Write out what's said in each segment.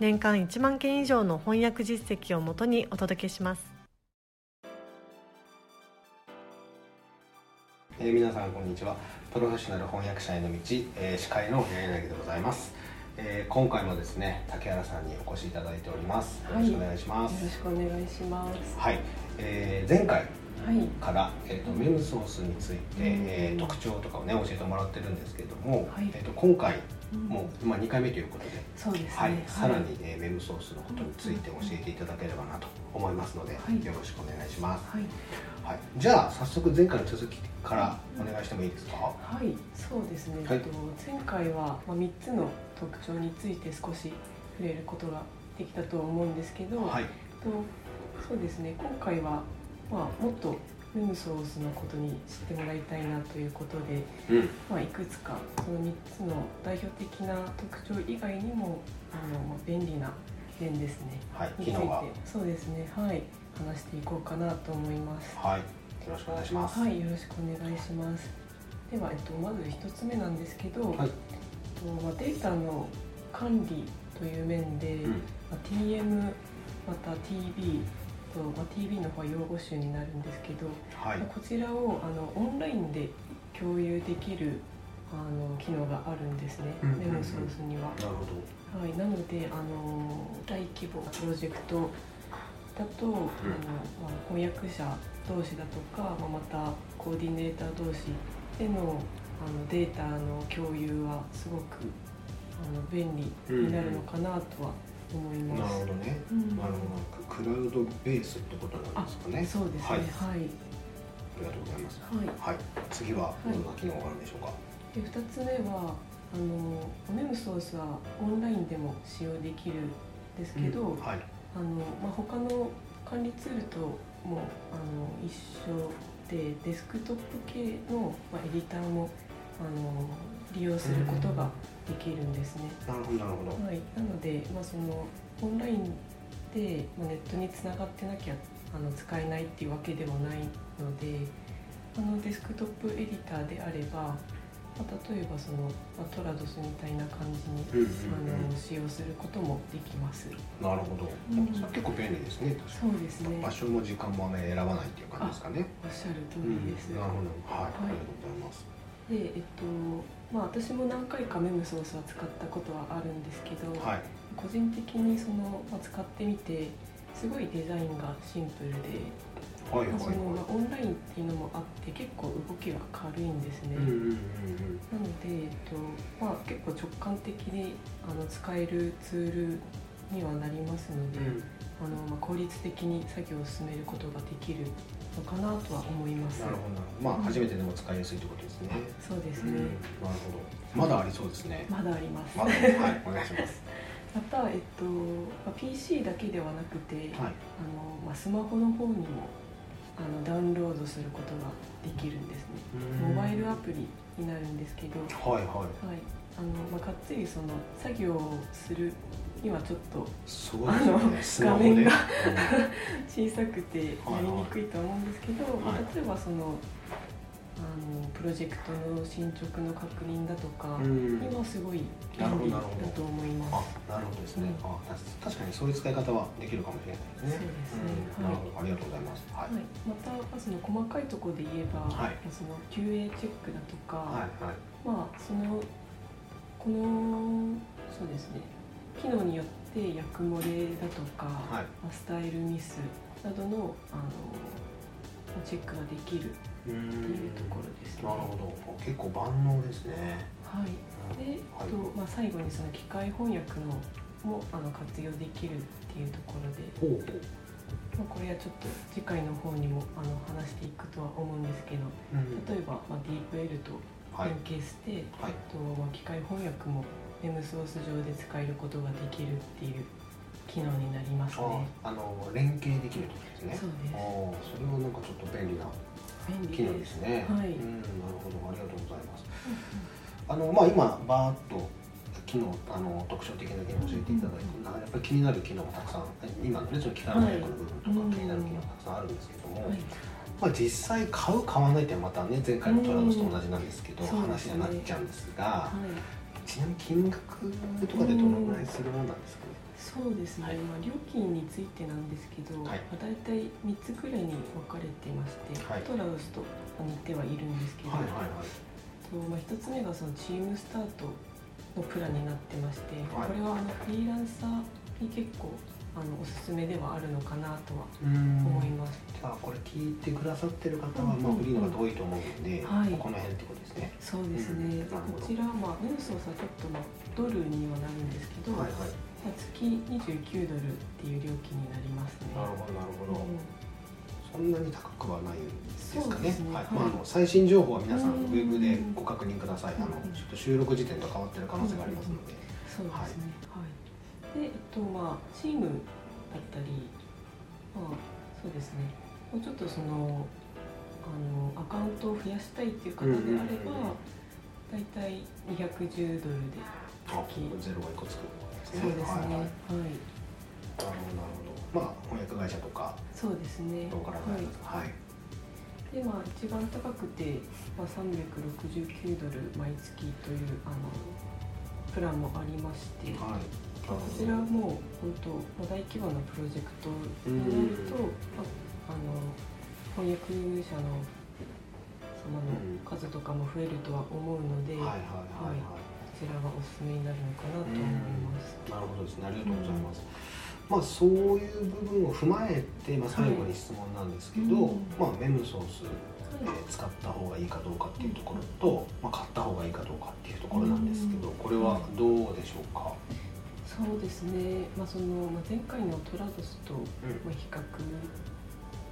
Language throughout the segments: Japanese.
年間1万件以上の翻訳実績をもとにお届けします。えー、皆さんこんにちは。プロフェッショナル翻訳者への道、えー、司会の柳でございます、えー、今回もですね竹原さんにお越しいただいております。よろしくお願いします、よろしくお願いします。はい、えー、前回から、はい、えーと、メムソースについて、えー、特徴とかをね教えてもらってるんですけれども、はい、えーと、今回もう、まあ、2回目ということで。そうです、ね、はい、さらに、えー、メムソースのことについて教えていただければなと思いますので、よろしくお願いします、はい。はい、じゃあ早速前回の続きからお願いしてもいいですか、はい。そうですね、はい、前回は、まあ、3つの特徴について少し触れることができたと思うんですけど、はい、とそうですね。今回は、まあ、もっとヌムソースのことに知ってもらいたいなということで、うん、まあ、いくつかその3つの代表的な特徴以外にもあの便利な点ですね、はい、について。そうですね。はい。話していこうかなと思います。はい、よろしくお願いします。はい、よろしくお願いします。では、えっと、まず一つ目なんですけど、はい、えっとまあ、データの管理という面で、うん、まあ、TM また TB と、まあ、TV の方は用語集になるんですけど、はい、こちらをあのオンラインで共有できるあの機能があるんですね、メモソースには。なるほど。はい、なのであの大規模なプロジェクトだと、うん、あのまあ、翻訳者同士だとか、まあ、またコーディネーター同士でのあのデータの共有はすごくあの便利になるのかなとは思います。なるほどね。クラウドベースってことなんですかね。そうですね。はい。はい、ありがとうございます。はい。はい、次はどんな機能があるんでしょうか。で二つ目はあのメムソースはオンラインでも使用できるんですけど、うん、はい。あのまあ他の管理ツールともあの一緒でデスクトップ系の、まあ、エディターもあの利用することができるんですね。なるほどなるほど。はい、なので、まあ、そのオンラインで、まあ、ネットにつながってなきゃあの使えないっていうわけでもないのであのデスクトップエディターであれば、まあ、例えばその、まあ、トラドスみたいな感じに、あの使用することもできます。なるほど、うん、結構便利ですねそうですね。場所も時間も、ね、選ばないっていう感じですかね。おっしゃる通りです、うん、なるほど。はい、はい、ありがとうございます。でえっとまあ私も何回かメムソースは使ったことはあるんですけど、はい、個人的にその、まあ、使ってみてすごいデザインがシンプルで、はいはいはい、そのまあ、オンラインっていうのもあって結構動きが軽いんですね、うんうんうん、なので、えっとまあ、結構直感的にあの使えるツールにはなりますので、うん、あのまあ、効率的に作業を進めることができるのかなとは思います。なるほど。まあ、初めてでも使いやすいということですね。そうですね、うん、なるほど。まだありそうですね。まだあります。まだ、はい、お願いします。と、まあ、PC だけではなくて、はい、あの、まあ、スマホの方にも。あのダウンロードすることができるんですね。モバイルアプリになるんですけど。はい、はい。はい。あの、まあ、がっつりその作業をするにはちょっとあの画面が 小さくてやりにくいと思うんですけど、はい、例えばそのあのプロジェクトの進捗の確認だとかにはすごい便利だと思います。なるほどですね、うん、あ確かにそういう使い方はできるかもしれないですね。そうですね。うん、なるほど、ありがとうございます。はい。はい、またその細かいところで言えば、はい、その QA チェックだとか、はいはい、まあそのこのそうですね。機能によって役漏れだとか、はい、スタイルミスなどのあのチェックができるっていうところですね。なるほど。結構万能ですね。はい、で、はい、とまあ、最後にその機械翻訳のもあの活用できるっていうところで。ほうまあ、これはちょっと次回の方にもあの話していくとは思うんですけど、うん、例えば、まあ、DeepL と連携して、はい、とまあ、機械翻訳も M ソース上で使えることができるっていう機能になりますね。あの連携できるとですね。そうです。それはなんかちょっと便利な機能ですね。はい、うんなるほどありがとうございます、うんあのまあ今バーッと機能あの特徴的な機能を教えていただいて、うん、やっぱり気になる機能もたくさん今のねその機械のの部分とか、気になる機能たくさんあるんですけども、はい。まあ、実際買う買わないってまたね前回のトラドスと同じなんですけど、話になっちゃうん。ですが、ちなみに金額とかでどのぐらいするものなんですかね？そうですね、はい、まあ、料金についてなんですけど、はい、まあ、大体3つくらいに分かれてまして、はい、トラウスと似てはいるんですけど、はいはいはい、とまあ、1つ目がそのチームスタートのプランになってまして、これはあのフリーランサーに結構あのおすすめではあるのかなとは思います。あこれ聞いてくださってる方は、まあ、フリーの方多いと思うので、はい、この辺ってことですね。そうですね。うん、こちらまあヌーソーさちょっとまあドルにはなるんですけど、はいはい、月29ドルっていう料金になりますね。なるほどなるほど。うんそんなに高くはないですかね。ねはい、まあ、あの最新情報は皆さんウェブでご確認ください。あのちょっと収録時点と変わってる可能性がありますので。そうですね。はい。で、えっとまあチームだったり、まあそうですね。もうちょっとそのあのアカウントを増やしたいっていう方であれば、だいたい210ドルで月。ゼロが一個つく、ですね。はい。なるほどなるほど。まあ、翻訳会社とかそうですね。ローカル会社と。か、はい、でまあ一番高くて、まあ、369ドル毎月というあのプランもありまして、はい、こちらも本当、まあ、大規模なプロジェクトになると、まあ、あの翻訳者のその数とかも増えるとは思うので、はいはいはい、はい、こちらがおすすめになるのかなと思います。なるほどです。ねありがとうございます。うんまあ、そういう部分を踏まえて、まあ、最後に質問なんですけど、はい、まあ、メムソース、えー、使った方がいいかどうかっていうところと、まあ、買った方がいいかどうかっていうところなんですけどこれはどうでしょうか、そうですね、まあそのまあ、前回のトラドスと、まあ、比較っ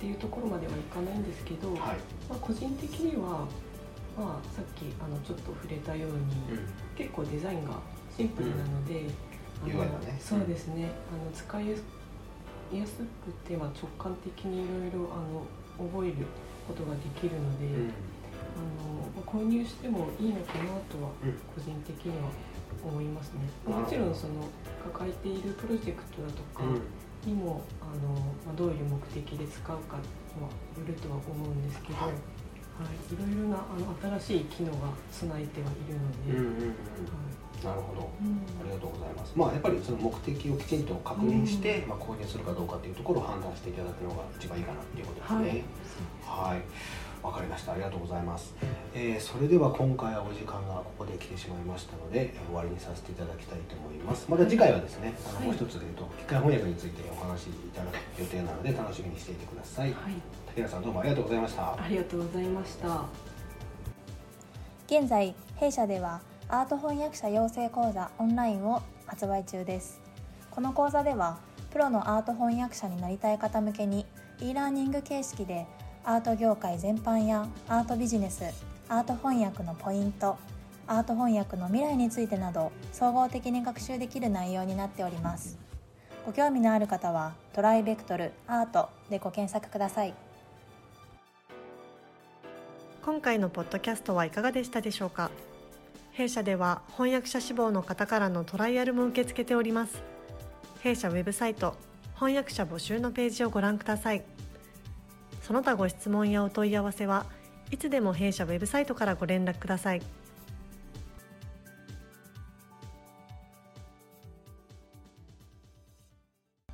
ていうところまではいかないんですけど、はい、まあ、個人的には、まあ、さっきあのちょっと触れたように、うん、結構デザインがシンプルなので、うん。ね、そうですね。あの使いやすくて、まあ、直感的にいろいろ覚えることができるので、うん、あの購入してもいいのかなとは個人的には思いますね。もちろんその抱えているプロジェクトだとかにも、あのまあ、どういう目的で使うかはよるとは思うんですけど、はい、はい、いろいろなあの新しい機能が備えてはいるので。うんうんうんはいなるほど、うん、ありがとうございます。まあやっぱりその目的をきちんと確認して、うん、まあ購入するかどうかっていうところを判断していただくのが一番いいかなっていうことですね。はい。はいました。ありがとうございます。えー、それでは今回はお時間がここで来てしまいましたので、終わりにさせていただきたいと思います。また次回はですね、あの、もう一つ、えっと、機械翻訳についてお話しいただく予定なので、楽しみにしていてください。はい、竹原さん、どうもありがとうございました。ありがとうございました。現在、弊社ではアート翻訳者養成講座オンラインを発売中ですこの講座ではプロのアート翻訳者になりたい方向けに e ラーニング形式でアート業界全般やアートビジネスアート翻訳のポイントアート翻訳の未来についてなど総合的に学習できる内容になっております。ご興味のある方はトライベクトルアートでご検索ください。今回のポッドキャストはいかがでしたでしょうか？弊社では翻訳者志望の方からのトライアルも受け付けております。弊社ウェブサイト翻訳者募集のページをご覧ください。その他ご質問やお問い合わせはいつでも弊社ウェブサイトからご連絡ください。